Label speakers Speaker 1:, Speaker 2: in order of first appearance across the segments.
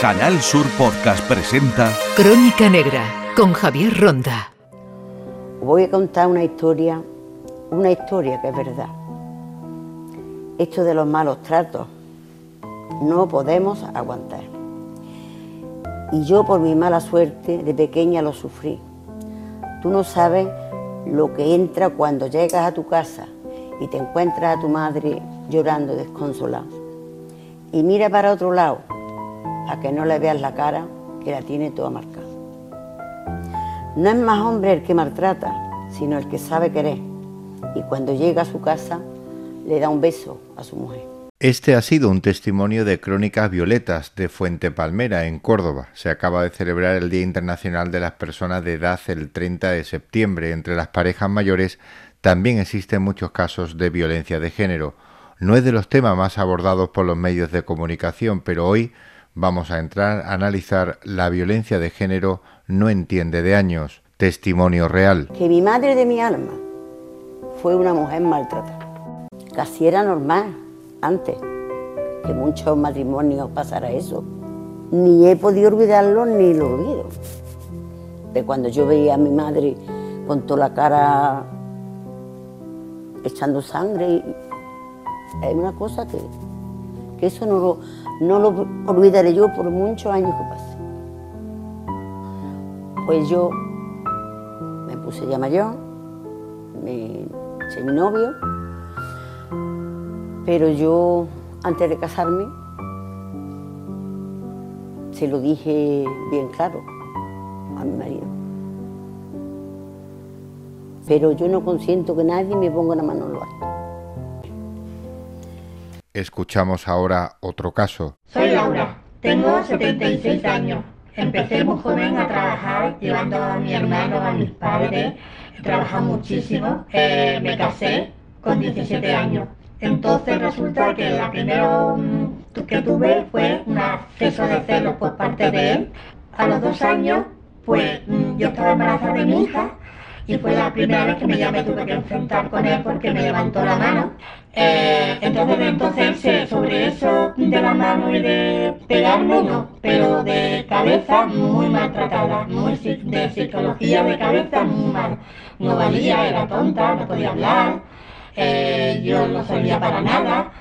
Speaker 1: Canal Sur Podcast presenta
Speaker 2: Crónica Negra con Javier Ronda.
Speaker 3: Voy a contar una historia, una historia que es verdad. Esto de los malos tratos no podemos aguantar. Y yo por mi mala suerte de pequeña lo sufrí. Tú no sabes lo que entra cuando llegas a tu casa y te encuentras a tu madre llorando desconsolada. Y mira para otro lado a que no le veas la cara que la tiene toda marcada. No es más hombre el que maltrata, sino el que sabe querer. Y cuando llega a su casa, le da un beso a su mujer.
Speaker 4: Este ha sido un testimonio de Crónicas Violetas de Fuente Palmera, en Córdoba. Se acaba de celebrar el Día Internacional de las Personas de Edad el 30 de septiembre. Entre las parejas mayores también existen muchos casos de violencia de género. No es de los temas más abordados por los medios de comunicación, pero hoy vamos a entrar a analizar la violencia de género no entiende de años. Testimonio real.
Speaker 3: Que mi madre de mi alma fue una mujer maltratada. Casi era normal antes que muchos matrimonios pasara eso. Ni he podido olvidarlo ni lo olvido. De cuando yo veía a mi madre con toda la cara echando sangre, es una cosa que, que eso no lo, no lo olvidaré yo por muchos años que pase. Pues yo me puse ya mayor, me eché mi novio, pero yo antes de casarme se lo dije bien claro a mi marido. Pero yo no consiento que nadie me ponga la mano en lo alto.
Speaker 4: Escuchamos ahora otro caso.
Speaker 5: Soy Laura, tengo 76 años. Empecé muy joven a trabajar, llevando a mi hermano, a mis padres. He trabajado muchísimo. Eh, me casé con 17 años. Entonces resulta que la primera mm, que tuve fue un acceso de celos por parte de él. A los dos años, pues mm, yo estaba embarazada de mi hija y fue la primera vez que me, me tuve que enfrentar con él porque me levantó la mano. Eh, entonces, entonces sobre eso de la mano y de pegarme, no, pero de cabeza muy maltratada, muy de psicología de cabeza muy mal. No valía, era tonta, no podía hablar, eh, yo no servía para nada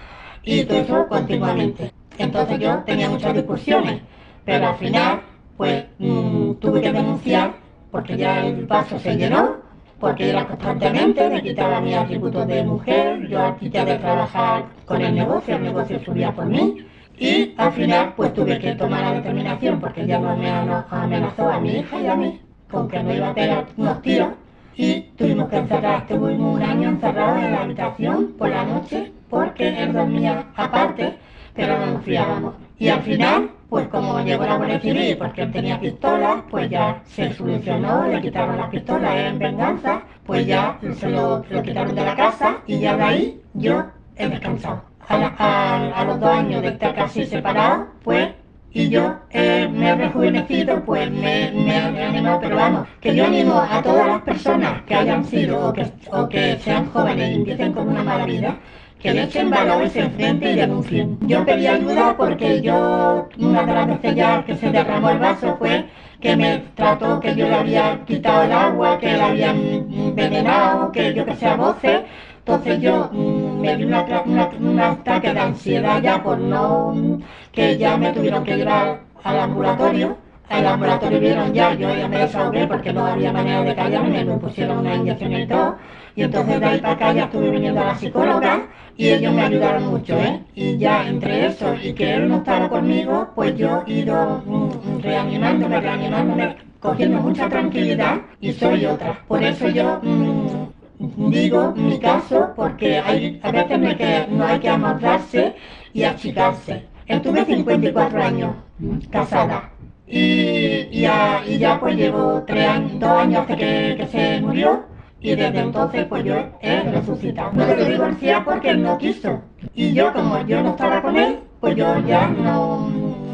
Speaker 5: y todo eso continuamente. Entonces yo tenía muchas discusiones, pero al final pues mm, tuve que denunciar porque ya el paso se llenó, porque era constantemente, me quitaba mis atributos de mujer, yo quité de trabajar con el negocio, el negocio subía por mí, y al final pues tuve que tomar la determinación, porque ya no me amenazó a mi hija y a mí, con que me iba a pegar unos tiros, y tuvimos que encerrar, estuvimos un año encerrados en la habitación por la noche, porque él dormía aparte, pero no nos fiábamos. Y al final pues como llegó la Guardia Civil porque él tenía pistolas, pues ya se solucionó, le quitaron las pistolas en venganza, pues ya se lo, quitaron de la casa y ya de ahí yo he descansado. A, los dos años de estar casi separado, pues y yo eh, me he rejuvenecido, pues me, me, he animado, pero vamos, que yo animo a todas las personas que hayan sido o que, o que sean jóvenes y empiecen con una mala vida, que le echen valores enfrente y denuncien. Yo pedí ayuda porque yo, una de las veces ya que se derramó el vaso fue que me trató que yo le había quitado el agua, que le habían envenenado, que yo que sea voces. Entonces yo mm, me di una, un ataque de ansiedad ya por no, que ya me tuvieron que llevar al ambulatorio. Al ambulatorio vieron ya, yo ya me desahogué porque no había manera de callarme, me pusieron una inyección y todo. Y entonces de ahí para acá ya estuve viniendo a la psicóloga y ellos me ayudaron mucho, ¿eh? Y ya entre eso y que él no estaba conmigo, pues yo he ido mm, reanimándome, reanimándome, cogiendo mucha tranquilidad y soy otra. Por eso yo mm, digo mi caso, porque a veces no hay que, no hay que amordarse y achicarse. Estuve 54 años casada. Y, ya, y ya pues llevo tres dos años hasta que se murió y desde entonces pues yo he resucitado. No se divorcié porque él no quiso. Y yo como yo no estaba con él, pues yo ya no,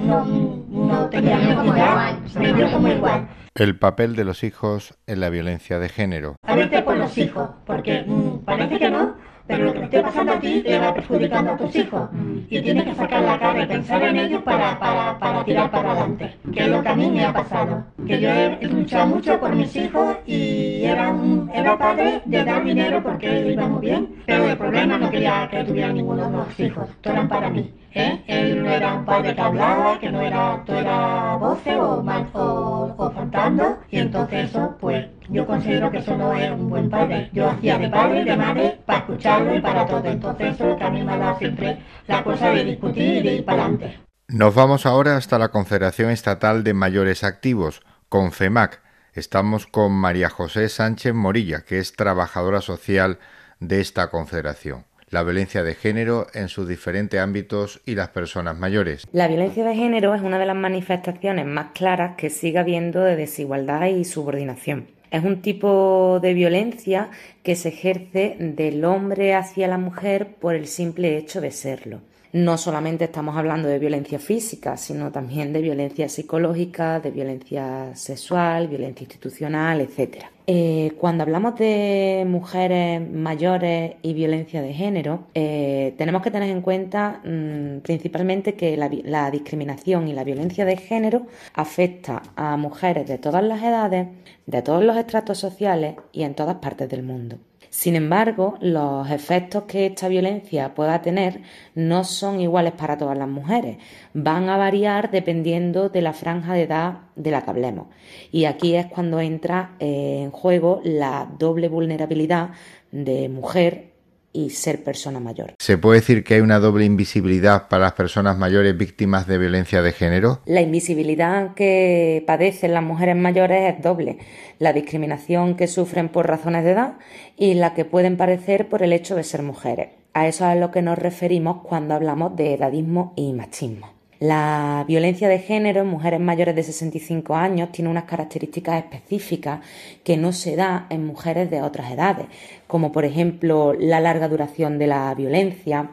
Speaker 5: no, no tenía necesidad, me dio como igual.
Speaker 4: El papel de los hijos en la violencia de género.
Speaker 5: A veces por los hijos, porque mm, parece que no, pero lo que te esté pasando a ti le va perjudicando a tus hijos. Y tienes que sacar la cara y pensar en ellos para, para, para tirar para adelante, que es lo que a mí me ha pasado. Que yo he luchado mucho por mis hijos y era, un, era padre de dar dinero porque iba muy bien, pero el problema no quería que tuviera ninguno de los hijos, todos eran para mí. ¿eh? Él no era un padre que hablaba, que no era, todo era voce o, o, o cantando, y entonces eso, pues yo considero que eso no es un buen padre. Yo hacía de padre y de madre para escucharlo y para todo. Entonces eso también me ha dado siempre la cosa de discutir y de ir para adelante.
Speaker 4: Nos vamos ahora hasta la Confederación Estatal de Mayores Activos, CONFEMAC. Estamos con María José Sánchez Morilla, que es trabajadora social de esta confederación la violencia de género en sus diferentes ámbitos y las personas mayores.
Speaker 6: La violencia de género es una de las manifestaciones más claras que sigue habiendo de desigualdad y subordinación. Es un tipo de violencia que se ejerce del hombre hacia la mujer por el simple hecho de serlo. No solamente estamos hablando de violencia física, sino también de violencia psicológica, de violencia sexual, violencia institucional, etc. Eh, cuando hablamos de mujeres mayores y violencia de género, eh, tenemos que tener en cuenta mm, principalmente que la, discriminación y la violencia de género afecta a mujeres de todas las edades, de todos los estratos sociales y en todas partes del mundo. Sin embargo, los efectos que esta violencia pueda tener no son iguales para todas las mujeres, van a variar dependiendo de la franja de edad de la que hablemos. Y aquí es cuando entra en juego la doble vulnerabilidad de mujer y ser persona mayor.
Speaker 4: ¿Se puede decir que hay una doble invisibilidad para las personas mayores víctimas de violencia de género?
Speaker 6: La invisibilidad que padecen las mujeres mayores es doble. La discriminación que sufren por razones de edad y la que pueden padecer por el hecho de ser mujeres. A eso es a lo que nos referimos cuando hablamos de edadismo y machismo. La violencia de género en mujeres mayores de 65 años tiene unas características específicas que no se da en mujeres de otras edades, como por ejemplo la larga duración de la violencia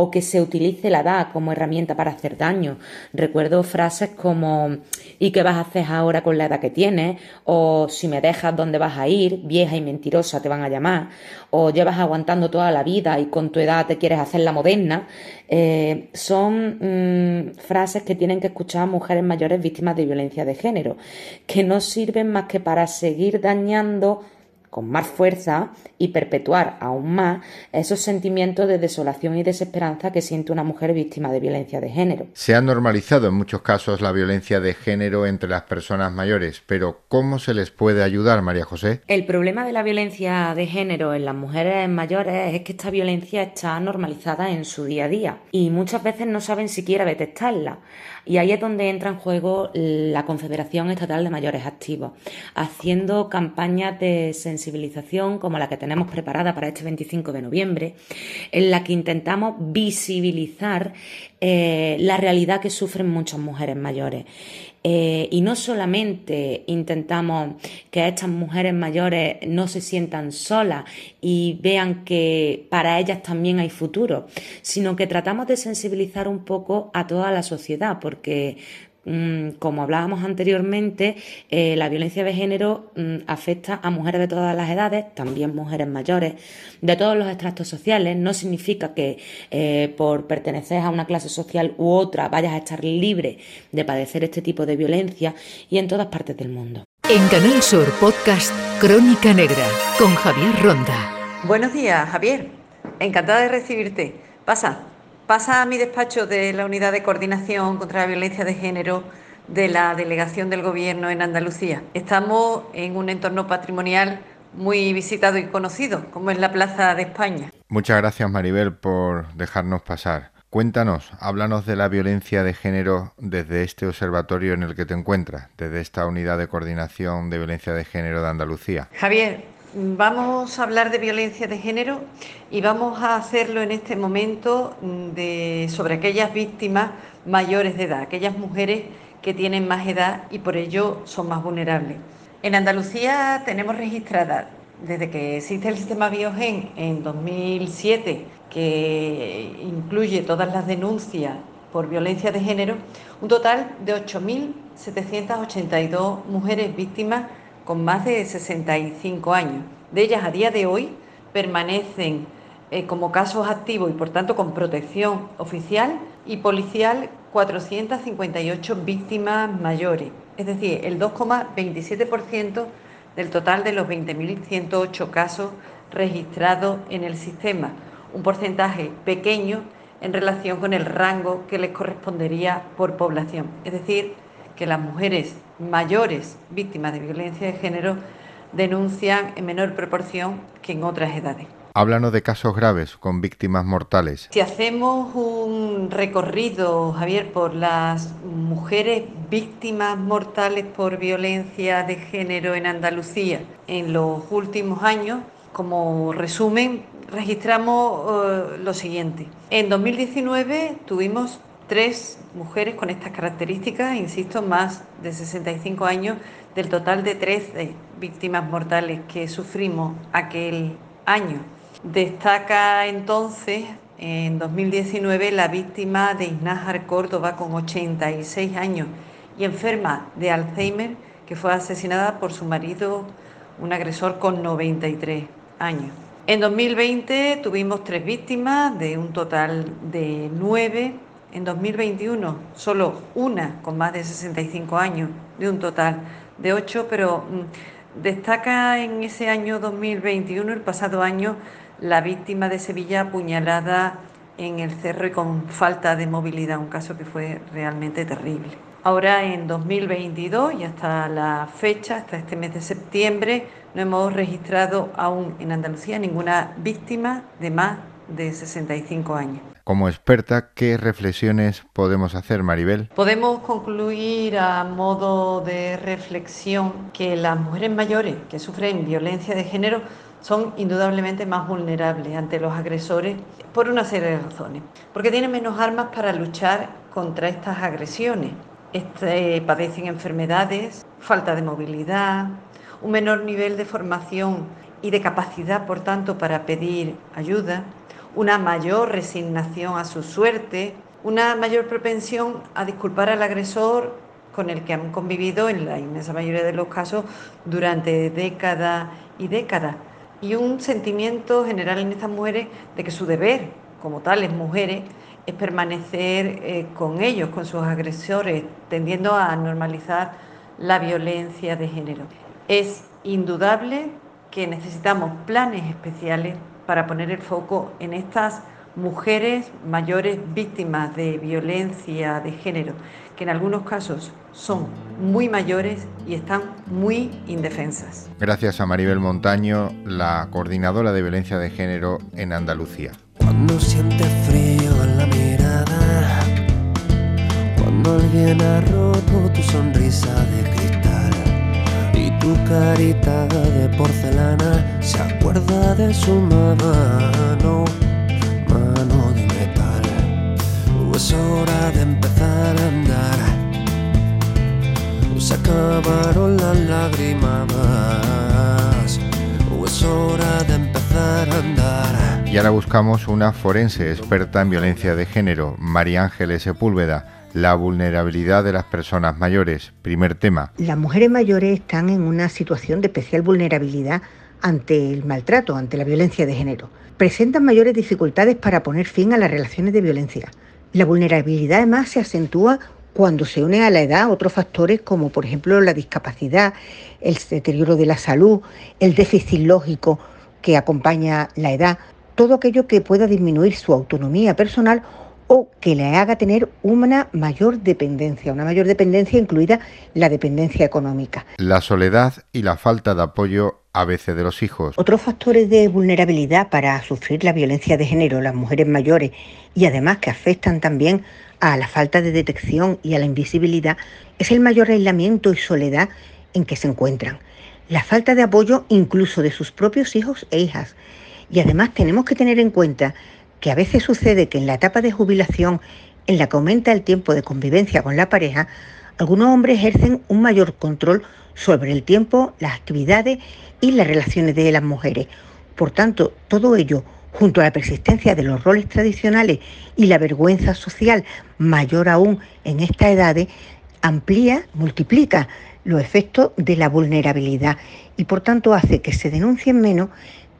Speaker 6: o que se utilice la edad como herramienta para hacer daño. Recuerdo frases como ¿y qué vas a hacer ahora con la edad que tienes? o si me dejas, ¿dónde vas a ir? vieja y mentirosa te van a llamar, o llevas aguantando toda la vida y con tu edad te quieres hacer la moderna. Eh, son mm, frases que tienen que escuchar mujeres mayores víctimas de violencia de género, que no sirven más que para seguir dañando con más fuerza y perpetuar aún más esos sentimientos de desolación y desesperanza que siente una mujer víctima de violencia de género.
Speaker 4: Se ha normalizado en muchos casos la violencia de género entre las personas mayores, pero ¿cómo se les puede ayudar, María José?
Speaker 6: El problema de la violencia de género en las mujeres mayores es que esta violencia está normalizada en su día a día y muchas veces no saben siquiera detectarla. Y ahí es donde entra en juego la Confederación Estatal de Mayores Activos, haciendo campañas de sensibilización como la que tenemos preparada para este 25 de noviembre, en la que intentamos visibilizar eh, la realidad que sufren muchas mujeres mayores. Eh, y no solamente intentamos que estas mujeres mayores no se sientan solas y vean que para ellas también hay futuro, sino que tratamos de sensibilizar un poco a toda la sociedad, porque como hablábamos anteriormente, eh, la violencia de género mm, afecta a mujeres de todas las edades, también mujeres mayores, de todos los extractos sociales. No significa que eh, por pertenecer a una clase social u otra vayas a estar libre de padecer este tipo de violencia y en todas partes del mundo.
Speaker 2: En Canal Sur Podcast Crónica Negra con Javier Ronda.
Speaker 7: Buenos días, Javier. Encantada de recibirte. Pasa. Pasa a mi despacho de la Unidad de Coordinación contra la Violencia de Género de la Delegación del Gobierno en Andalucía. Estamos en un entorno patrimonial muy visitado y conocido, como es la Plaza de España.
Speaker 4: Muchas gracias Maribel por dejarnos pasar. Cuéntanos, háblanos de la violencia de género desde este observatorio en el que te encuentras, desde esta unidad de coordinación de violencia de género de Andalucía.
Speaker 7: Javier, Vamos a hablar de violencia de género y vamos a hacerlo en este momento mm, sobre aquellas víctimas mayores de edad, aquellas mujeres que tienen más edad y por ello son más vulnerables. En Andalucía tenemos registradas, desde que existe el sistema Biogen en 2007, que incluye todas las denuncias por violencia de género, un total de 8.782 mujeres víctimas con más de 65 años. De ellas a día de hoy permanecen eh, como casos activos y por tanto con protección oficial y policial 458 víctimas mayores, es decir, el 2,27% del total de los 20.108 casos registrados en el sistema, un porcentaje pequeño en relación con el rango que les correspondería por población, es decir, que las mujeres mayores víctimas de violencia de género denuncian en menor proporción que en otras edades.
Speaker 4: Háblanos de casos graves con víctimas mortales.
Speaker 7: Si hacemos un recorrido, Javier, por las mujeres víctimas mortales por violencia de género en Andalucía en los últimos años, como resumen, registramos eh, lo siguiente. En 2019 tuvimos tres mujeres con estas características, insisto, más de 65 años, del total de 13 víctimas mortales que sufrimos aquel año. Destaca entonces en 2019 la víctima de Iznájar Córdoba con 86 años y enferma de Alzheimer que fue asesinada por su marido, un agresor con 93 años. En 2020 tuvimos tres víctimas de un total de nueve. En 2021 solo una con más de 65 años de un total de ocho, pero mm, destaca en ese año 2021, el pasado año, la víctima de Sevilla apuñalada en el cerro y con falta de movilidad, un caso que fue realmente terrible. Ahora en 2022 y hasta la fecha, hasta este mes de septiembre, no hemos registrado aún en Andalucía ninguna víctima de más de 65 años.
Speaker 4: Como experta, ¿qué reflexiones podemos hacer, Maribel?
Speaker 7: Podemos concluir a modo de reflexión que las mujeres mayores que sufren violencia de género son indudablemente más vulnerables ante los agresores por una serie de razones. Porque tienen menos armas para luchar contra estas agresiones. Este, padecen enfermedades, falta de movilidad, un menor nivel de formación y de capacidad, por tanto, para pedir ayuda, una mayor resignación a su suerte, una mayor propensión a disculpar al agresor con el que han convivido en la inmensa mayoría de los casos durante décadas y décadas y un sentimiento general en estas mujeres de que su deber, como tales mujeres, es permanecer eh, con ellos, con sus agresores, tendiendo a normalizar la violencia de género. Es indudable que necesitamos planes especiales para poner el foco en estas mujeres mayores víctimas de violencia de género, que en algunos casos son muy mayores y están muy indefensas.
Speaker 4: Gracias a Maribel Montaño, la coordinadora de violencia de género en Andalucía.
Speaker 8: Cuando siente frío en la mirada, cuando alguien ha roto tu sonrisa de cristal tu carita de porcelana se acuerda de su mano, mano de metal. Es hora de empezar a andar se acabaron las lágrimas. es hora de empezar a andar.
Speaker 4: Y ahora buscamos una forense experta en violencia de género, María Ángeles Sepúlveda. La vulnerabilidad de las personas mayores. Primer tema.
Speaker 9: Las mujeres mayores están en una situación de especial vulnerabilidad ante el maltrato, ante la violencia de género. Presentan mayores dificultades para poner fin a las relaciones de violencia. La vulnerabilidad además se acentúa cuando se une a la edad otros factores como por ejemplo la discapacidad, el deterioro de la salud, el déficit lógico que acompaña la edad, todo aquello que pueda disminuir su autonomía personal o que le haga tener una mayor dependencia, una mayor dependencia incluida la dependencia económica.
Speaker 4: La soledad y la falta de apoyo a veces de los hijos.
Speaker 9: Otros factores de vulnerabilidad para sufrir la violencia de género, las mujeres mayores, y además que afectan también a la falta de detección y a la invisibilidad, es el mayor aislamiento y soledad en que se encuentran. La falta de apoyo incluso de sus propios hijos e hijas. Y además tenemos que tener en cuenta que a veces sucede que en la etapa de jubilación, en la que aumenta el tiempo de convivencia con la pareja, algunos hombres ejercen un mayor control sobre el tiempo, las actividades y las relaciones de las mujeres. Por tanto, todo ello, junto a la persistencia de los roles tradicionales y la vergüenza social mayor aún en estas edades, amplía, multiplica los efectos de la vulnerabilidad y por tanto hace que se denuncien menos,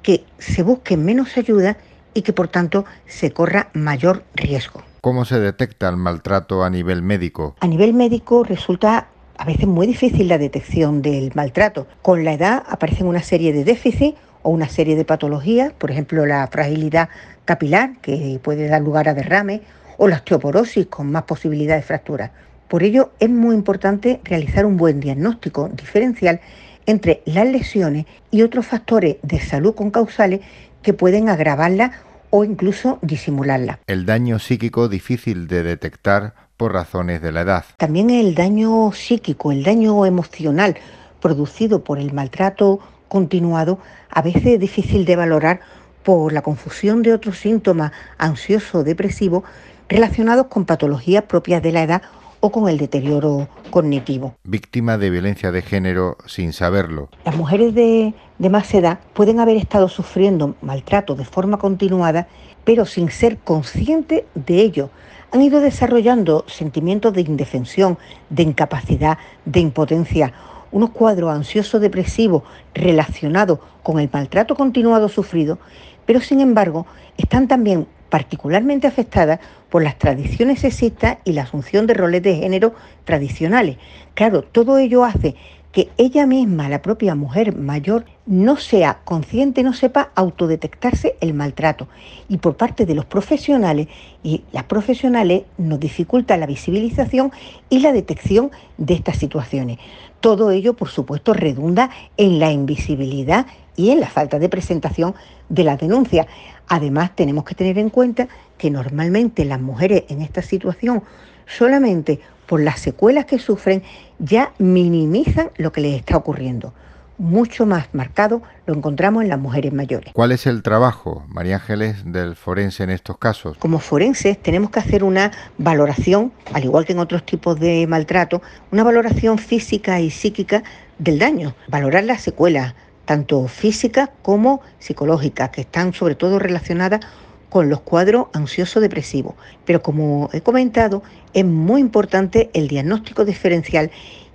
Speaker 9: que se busquen menos ayuda y que por tanto se corra mayor riesgo.
Speaker 4: ¿Cómo se detecta el maltrato a nivel médico?
Speaker 9: A nivel médico resulta a veces muy difícil la detección del maltrato. Con la edad aparecen una serie de déficits o una serie de patologías, por ejemplo la fragilidad capilar, que puede dar lugar a derrame, o la osteoporosis con más posibilidad de fracturas. Por ello es muy importante realizar un buen diagnóstico diferencial entre las lesiones y otros factores de salud con causales que pueden agravarla o incluso disimularla.
Speaker 4: El daño psíquico difícil de detectar por razones de la edad.
Speaker 9: También el daño psíquico, el daño emocional producido por el maltrato continuado, a veces es difícil de valorar por la confusión de otros síntomas ansioso-depresivos relacionados con patologías propias de la edad o con el deterioro cognitivo.
Speaker 4: Víctima de violencia de género sin saberlo.
Speaker 9: Las mujeres de, de, más edad pueden haber estado sufriendo maltrato de forma continuada, pero sin ser conscientes de ello. Han ido desarrollando sentimientos de indefensión, de incapacidad, de impotencia, unos cuadros ansioso-depresivos relacionados con el maltrato continuado sufrido, pero sin embargo están también particularmente afectadas por las tradiciones sexistas y la asunción de roles de género tradicionales. Claro, todo ello hace que ella misma, la propia mujer mayor, no sea consciente, no sepa autodetectarse el maltrato. Y por parte de los profesionales y las profesionales nos dificulta la visibilización y la detección de estas situaciones. Todo ello, por supuesto, redunda en la invisibilidad y en la falta de presentación de la denuncia. Además, tenemos que tener en cuenta que normalmente las mujeres en esta situación solamente por las secuelas que sufren ya minimizan lo que les está ocurriendo. Mucho más marcado lo encontramos en las mujeres mayores.
Speaker 4: ¿Cuál es el trabajo, María Ángeles, del forense en estos casos?
Speaker 9: Como forenses tenemos que hacer una valoración, al igual que en otros tipos de maltrato, una valoración física y psíquica del daño, valorar las secuelas, tanto físicas como psicológicas, que están sobre todo relacionadas con los cuadros ansioso-depresivos. Pero como he comentado, es muy importante el diagnóstico diferencial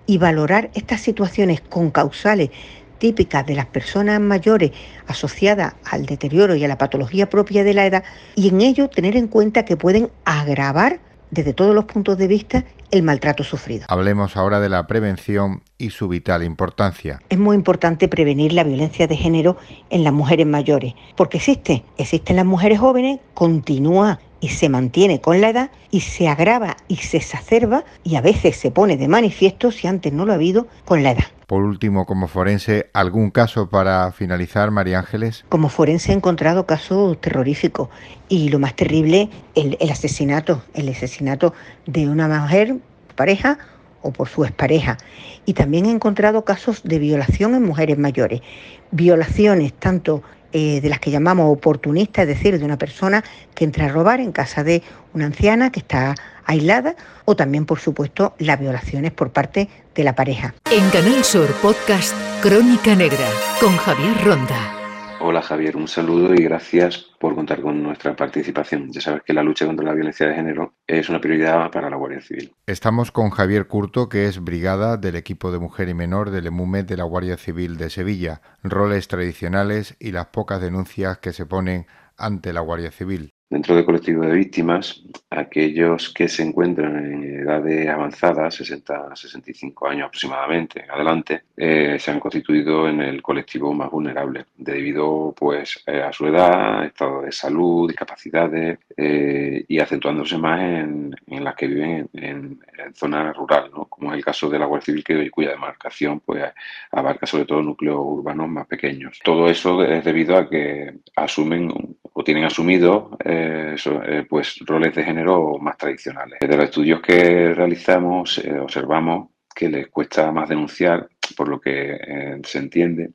Speaker 9: y valorar estas situaciones con causales típicas de las personas mayores asociadas al deterioro y a la patología propia de la edad y en ello tener en cuenta que pueden agravar desde todos los puntos de vista el maltrato sufrido.
Speaker 4: Hablemos ahora de la prevención y su vital importancia.
Speaker 9: Es muy importante prevenir la violencia de género en las mujeres mayores, porque existe, existe en las mujeres jóvenes, continúa y se mantiene con la edad y se agrava y se exacerba y a veces se pone de manifiesto si antes no lo ha habido con la edad.
Speaker 4: Por último, como forense, ¿algún caso para finalizar, María Ángeles?
Speaker 9: Como forense he encontrado casos terroríficos y lo más terrible, el, el asesinato, el asesinato de una mujer, pareja o por su expareja. Y también he encontrado casos de violación en mujeres mayores. Violaciones tanto eh, de las que llamamos oportunistas, es decir, de una persona que entra a robar en casa de una anciana que está aislada, o también, por supuesto, las violaciones por parte de la pareja.
Speaker 2: En Canal Sur Podcast Crónica Negra con Javier Ronda.
Speaker 10: Hola Javier, un saludo y gracias por contar con nuestra participación. Ya sabes que la lucha contra la violencia de género es una prioridad para la Guardia Civil.
Speaker 4: Estamos con Javier Curto, que es brigada del equipo de mujer y menor del EMUME de la Guardia Civil de Sevilla, roles tradicionales y las pocas denuncias que se ponen ante la Guardia Civil.
Speaker 10: Dentro del colectivo de víctimas, aquellos que se encuentran en edades avanzadas, 60 a 65 años aproximadamente en adelante, eh, se han constituido en el colectivo más vulnerable debido pues, eh, a su edad, estado de salud, discapacidades eh, y acentuándose más en, las que viven en, zonas rurales, ¿no? como es el caso de la Guardia Civil cuya demarcación pues, abarca sobre todo núcleos urbanos más pequeños. Todo eso es debido a que asumen o tienen asumido eh, eh, pues roles de género más tradicionales. De los estudios que realizamos eh, observamos que les cuesta más denunciar, por lo que se entiende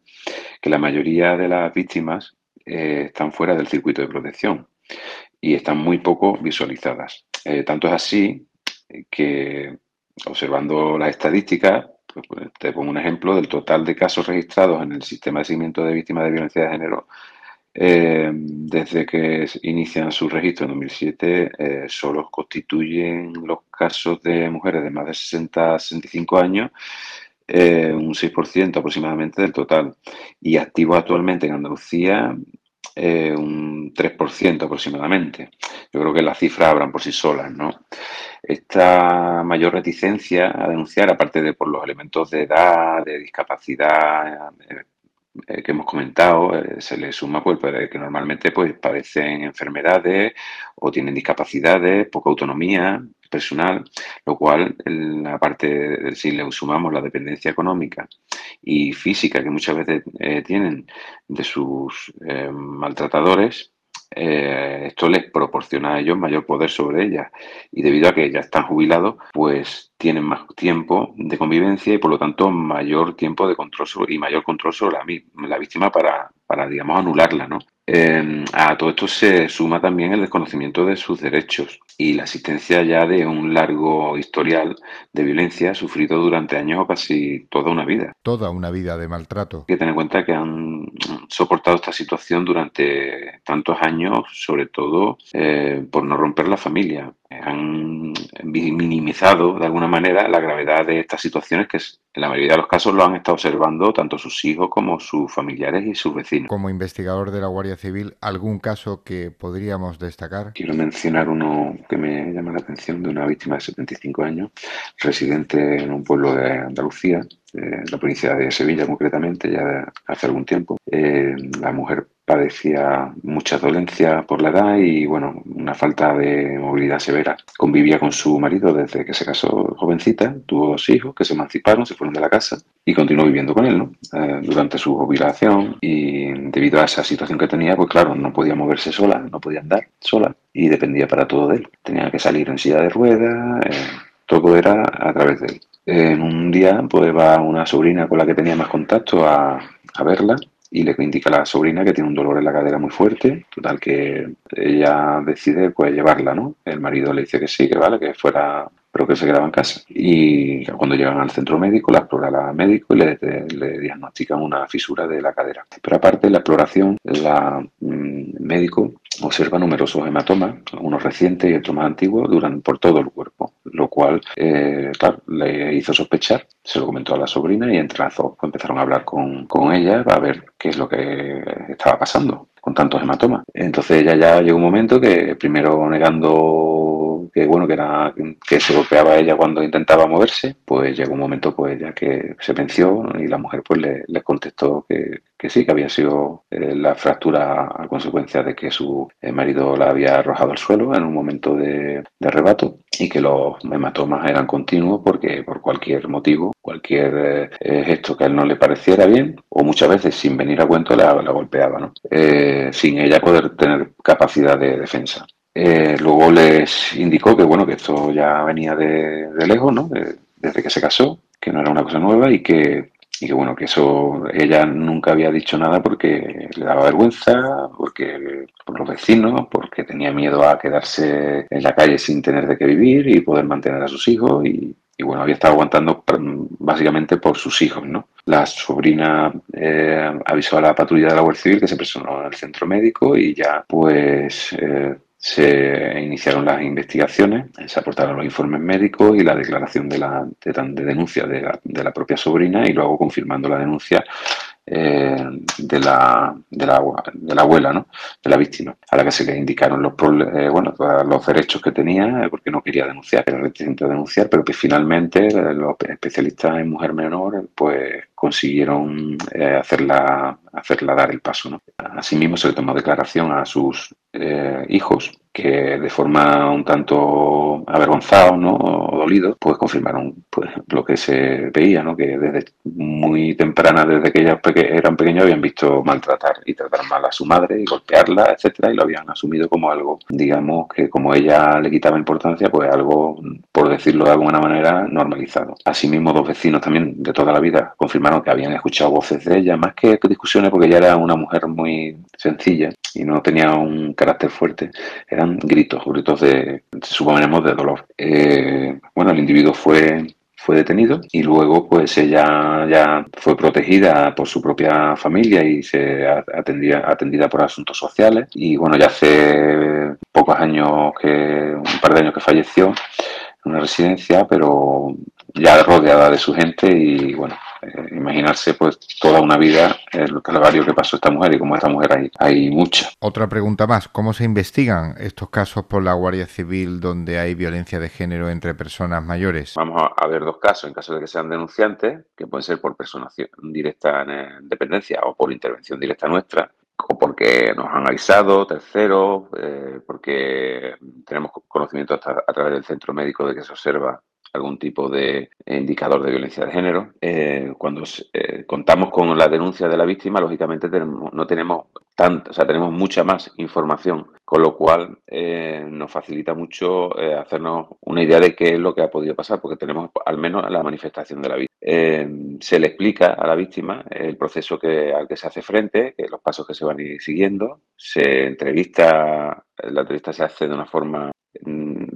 Speaker 10: que la mayoría de las víctimas están fuera del circuito de protección y están muy poco visualizadas. tanto es así que observando las estadísticas, pues, pues, te pongo un ejemplo del total de casos registrados en el sistema de seguimiento de víctimas de violencia de género eh, desde que inician su registro en 2007, eh, solo constituyen los casos de mujeres de más de 60 65 años eh, un 6% aproximadamente del total. Y activos actualmente en Andalucía un 3% aproximadamente. Yo creo que las cifras hablan por sí solas, ¿no? Esta mayor reticencia a denunciar, aparte de por los elementos de edad, de discapacidad eh, eh, que hemos comentado, se le suma pues, que normalmente pues, padecen enfermedades o tienen discapacidades, poca autonomía, personal, lo cual, aparte de si le sumamos la dependencia económica y física que muchas veces eh, tienen de sus eh, maltratadores, eh, esto les proporciona a ellos mayor poder sobre ellas y debido a que ya están jubilados, pues tienen más tiempo de convivencia y por lo tanto mayor tiempo de control sobre, y mayor control sobre la, la víctima para, para, digamos, anularla, ¿no? Em, a todo esto se suma también el desconocimiento de sus derechos y la existencia ya de un largo historial de violencia sufrido durante años o casi toda una vida.
Speaker 4: Toda una vida de maltrato.
Speaker 10: Hay que tener en cuenta que han soportado esta situación durante tantos años, sobre todo eh, por no romper la familia. Han minimizado de alguna manera la gravedad de estas situaciones que en la mayoría de los casos lo han estado observando tanto sus hijos como sus familiares y sus vecinos.
Speaker 4: Como investigador de la Guardia Civil, ¿algún caso que podríamos destacar?
Speaker 10: Quiero mencionar uno que me llama la atención de una víctima de 75 años, residente en un pueblo de Andalucía, la provincia de Sevilla concretamente, ya hace algún tiempo. Eh, la mujer padecía mucha dolencia por la edad y bueno, una falta de movilidad severa. Convivía con su marido desde que se casó jovencita, tuvo dos hijos que se emanciparon, se fueron de la casa y continuó viviendo con él. Eh, durante su jubilación y debido a esa situación que tenía, pues claro, no podía moverse sola, no podía andar sola y dependía para todo de él. Tenía que salir en silla de ruedas, eh, todo era a través de él. En un día pues va una sobrina con la que tenía más contacto a, a verla y le indica a la sobrina que tiene un dolor en la cadera muy fuerte, total que ella decide pues llevarla, ¿no? El marido le dice que sí, que vale, que fuera, pero que se quedaba en casa. Y cuando llegan al centro médico, la explora la médico y le, diagnostican una fisura de la cadera. Pero aparte, la exploración, la mm, médico observa numerosos hematomas, unos recientes y otros más antiguos, duran por todo el cuerpo, lo cual, eh, le hizo sospechar, se lo comentó a la sobrina y entre empezaron a hablar con, con ella a ver qué es lo que estaba pasando con tantos hematomas. Entonces ella ya llegó un momento que primero negando que bueno que era que se golpeaba ella cuando intentaba moverse, pues llegó un momento pues ya que se venció y la mujer pues le, contestó que, que, sí, que había sido eh, la fractura a consecuencia de que su eh, marido la había arrojado al suelo en un momento de, de arrebato y que los hematomas eran continuos porque por cualquier motivo, cualquier eh, gesto que a él no le pareciera bien o muchas veces sin venir a cuento la, la golpeaba, ¿no? Eh, sin ella poder tener capacidad de defensa. Eh, luego les indicó que bueno que esto ya venía de, de lejos, ¿no? desde que se casó, que no era una cosa nueva y que y que bueno, que eso ella nunca había dicho nada porque le daba vergüenza, porque por los vecinos, porque tenía miedo a quedarse en la calle sin tener de qué vivir y poder mantener a sus hijos y, y bueno, había estado aguantando básicamente por sus hijos, ¿no? La sobrina eh, avisó a la patrulla de la Guardia Civil que se personó en el centro médico y ya pues eh, se iniciaron las investigaciones, se aportaron los informes médicos y la declaración de, la, de, denuncia de la, de la propia sobrina y luego confirmando la denuncia eh, de, la, de, la, abuela, ¿no? de la víctima, a la que se le indicaron los, eh, bueno, los derechos que tenía, eh, porque no quería denunciar, era reticente a denunciar, pero que finalmente los especialistas en mujer menor pues consiguieron hacerla, hacerla dar el paso. ¿no? Asimismo se le tomó declaración a sus hijos que de forma un tanto avergonzado ¿no? o dolido, pues confirmaron pues, lo que se veía, ¿no? que desde muy temprana, desde que ellas eran pequeños, habían visto maltratar y tratar mal a su madre y golpearla, etcétera, y lo habían asumido como algo, digamos, que como ella le quitaba importancia, pues algo, por decirlo de alguna manera, normalizado. Asimismo, dos vecinos también de toda la vida confirmaron que habían escuchado voces de ella, más que discusiones, porque ella era una mujer muy sencilla y no tenía un carácter fuerte, eran gritos, gritos de, suponemos, de dolor. Eh, bueno, el individuo fue fue detenido y luego pues ella ya fue protegida por su propia familia y se atendía, atendida por asuntos sociales y bueno ya hace pocos años que un par de años que falleció en una residencia pero ya rodeada de su gente y bueno eh, imaginarse pues toda una vida el calvario que pasó esta mujer y como esta mujer hay, hay mucha.
Speaker 4: Otra pregunta más, ¿cómo se investigan estos casos por la Guardia Civil donde hay violencia de género entre personas mayores?
Speaker 10: Vamos a, ver dos casos, en caso de que sean denunciantes, que pueden ser por personación directa en dependencia o por intervención directa nuestra, o porque nos han avisado, terceros, eh, porque tenemos conocimiento a través del centro médico de que se observa algún tipo de indicador de violencia de género. Eh, cuando eh, contamos con la denuncia de la víctima, lógicamente no tenemos tanto, o sea, tenemos mucha más información, con lo cual eh, nos facilita mucho hacernos una idea de qué es lo que ha podido pasar, porque tenemos al menos la manifestación de la víctima. se le explica a la víctima el proceso que, al que se hace frente, los pasos que se van a ir siguiendo, se entrevista, la entrevista se hace de una forma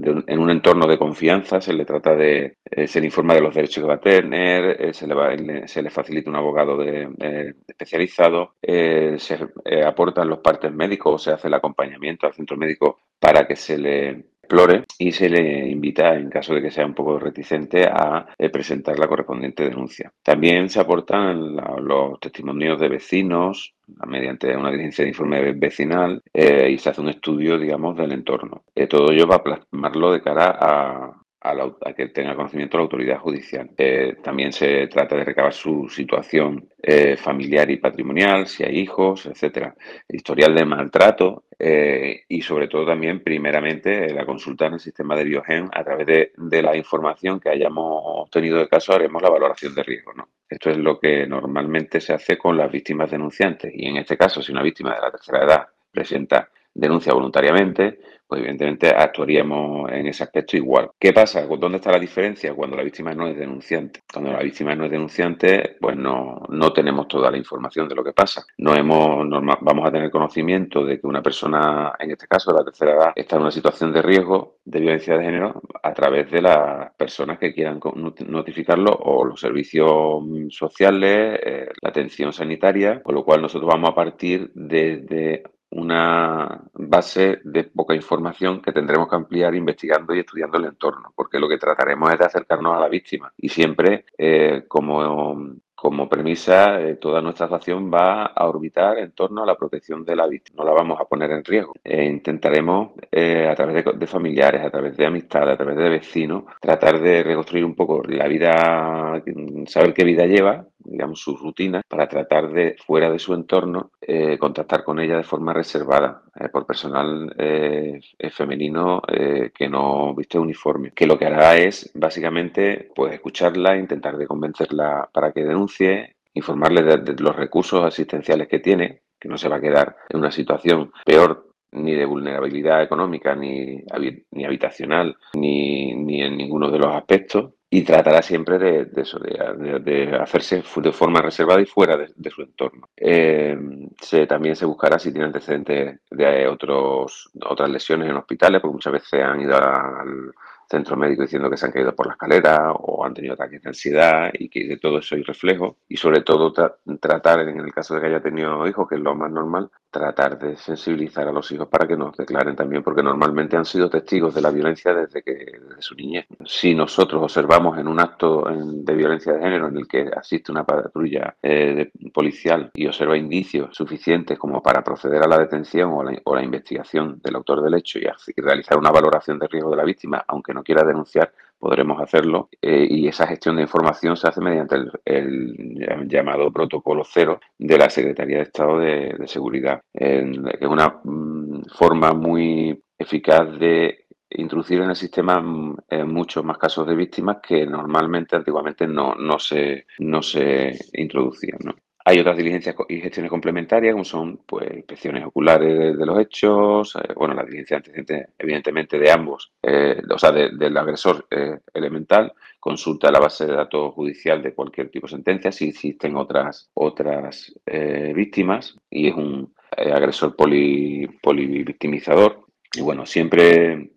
Speaker 10: en un entorno de confianza, se le trata de, eh, se le informa de los derechos que va a tener, eh, se, le se, le facilita un abogado de, especializado, eh, se aportan los partes médicos o se hace el acompañamiento al centro médico para que se le explore y se le invita, en caso de que sea un poco reticente, a presentar la correspondiente denuncia. También se aportan los testimonios de vecinos, mediante una diligencia de informe vecinal eh, y se hace un estudio, digamos, del entorno. Eh, todo ello va a plasmarlo de cara a, a, que tenga conocimiento la autoridad judicial. Eh, también se trata de recabar su situación eh, familiar y patrimonial, si hay hijos, etcétera, historial de maltrato eh, y sobre todo también, primeramente, la consulta en el sistema de Biogen a través de, la información que hayamos obtenido de caso haremos la valoración de riesgo. ¿no? Esto es lo que normalmente se hace con las víctimas denunciantes y en este caso, si una víctima de la tercera edad presenta denuncia voluntariamente, pues evidentemente actuaríamos en ese aspecto igual. ¿Qué pasa? ¿Dónde está la diferencia? Cuando la víctima no es denunciante. Cuando la víctima no es denunciante, pues no, no tenemos toda la información de lo que pasa. No hemos, vamos a tener conocimiento de que una persona, en este caso de la tercera edad, está en una situación de riesgo de violencia de género a través de las personas que quieran notificarlo o los servicios sociales, eh, la atención sanitaria, con lo cual nosotros vamos a partir desde una base de poca información que tendremos que ampliar investigando y estudiando el entorno, porque lo que trataremos es de acercarnos a la víctima y siempre eh, como como premisa, eh, toda nuestra actuación va a orbitar en torno a la protección de la víctima. No la vamos a poner en riesgo. Eh, intentaremos, eh, a través de, familiares, a través de amistades, a través de vecinos, tratar de reconstruir un poco la vida, saber qué vida lleva, digamos, sus rutinas, para tratar de, fuera de su entorno, contactar con ella de forma reservada, por personal femenino que no viste uniforme. Que lo que hará es, básicamente, pues escucharla, intentar de convencerla para que denuncie informarle de, los recursos asistenciales que tiene, que no se va a quedar en una situación peor ni de vulnerabilidad económica, ni, ni habitacional, ni, ni, en ninguno de los aspectos, y tratará siempre de, hacerse de forma reservada y fuera de, su entorno. Eh, se, también se buscará si tiene antecedentes de otros, otras lesiones en hospitales, porque muchas veces han ido al centro médico diciendo que se han caído por la escalera o han tenido ataques de ansiedad y que de todo eso hay reflejo. Y sobre todo tratar, en el caso de que haya tenido hijos, que es lo más normal, tratar de sensibilizar a los hijos para que nos declaren también, porque normalmente han sido testigos de la violencia desde que desde su niñez. Si nosotros observamos en un acto de violencia de género en el que asiste una patrulla eh, policial y observa indicios suficientes como para proceder a la detención o la, o la investigación del autor del hecho y, y realizar una valoración de riesgo de la víctima, aunque no quiera denunciar, podremos hacerlo eh, y esa gestión de información se hace mediante el, llamado protocolo cero de la Secretaría de Estado de, Seguridad, es una mm, forma muy eficaz de introducir en el sistema mm, muchos más casos de víctimas que normalmente antiguamente no, no, se, no se introducían. Hay otras diligencias y gestiones complementarias, como son pues, inspecciones oculares de, los hechos, eh, bueno, la diligencia antecedente, evidentemente, de ambos, eh, o sea, del agresor eh, elemental, consulta la base de datos judicial de cualquier tipo de sentencia, si existen otras, otras víctimas, y es un agresor poli, polivictimizador. Y bueno, siempre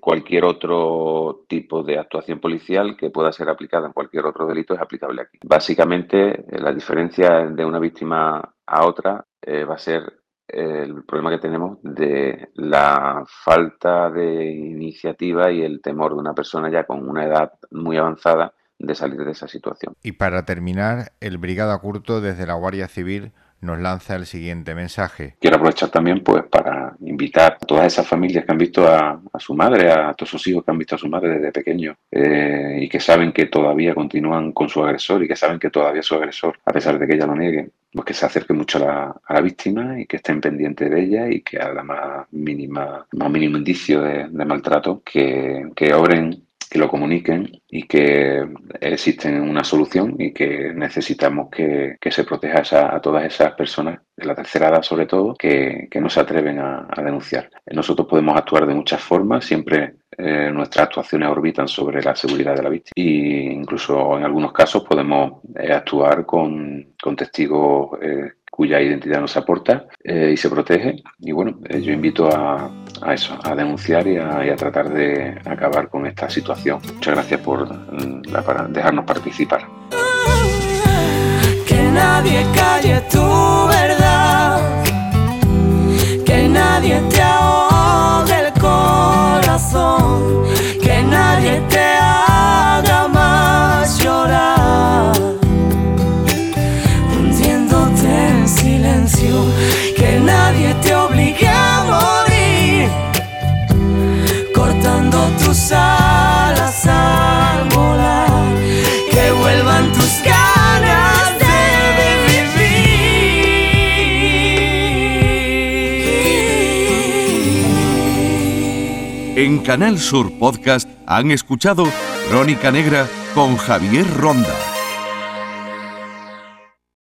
Speaker 10: cualquier otro tipo de actuación policial que pueda ser aplicada en cualquier otro delito es aplicable aquí. Básicamente, eh, la diferencia de una víctima a otra eh, va a ser eh, el problema que tenemos de la falta de iniciativa y el temor de una persona ya con una edad muy avanzada de salir de esa situación.
Speaker 4: Y para terminar, el Brigada Curto desde la Guardia Civil nos lanza el siguiente mensaje.
Speaker 10: Quiero aprovechar también pues para invitar a todas esas familias que han visto a, su madre, a todos sus hijos que han visto a su madre desde pequeño eh, y que saben que todavía continúan con su agresor y que saben que todavía su agresor, a pesar de que ella lo niegue, pues que se acerquen mucho a la, víctima y que estén pendientes de ella y que a la más mínima, más mínimo indicio de, maltrato, que, que obren que lo comuniquen y que existe una solución y que necesitamos que, se proteja a, todas esas personas, de la tercera edad sobre todo, que, no se atreven a, denunciar. Nosotros podemos actuar de muchas formas, siempre eh, nuestras actuaciones orbitan sobre la seguridad de la víctima e incluso en algunos casos podemos eh, actuar con, con testigos eh, cuya identidad nos aporta y se protege. Y bueno, yo invito a, a eso, a denunciar y a, tratar de acabar con esta situación. Muchas gracias por mm, dejarnos participar.
Speaker 8: Que nadie calle tu verdad, que nadie te ahogue el corazón, que nadie te
Speaker 1: En Canal Sur Podcast han escuchado Crónica Negra con Javier Ronda.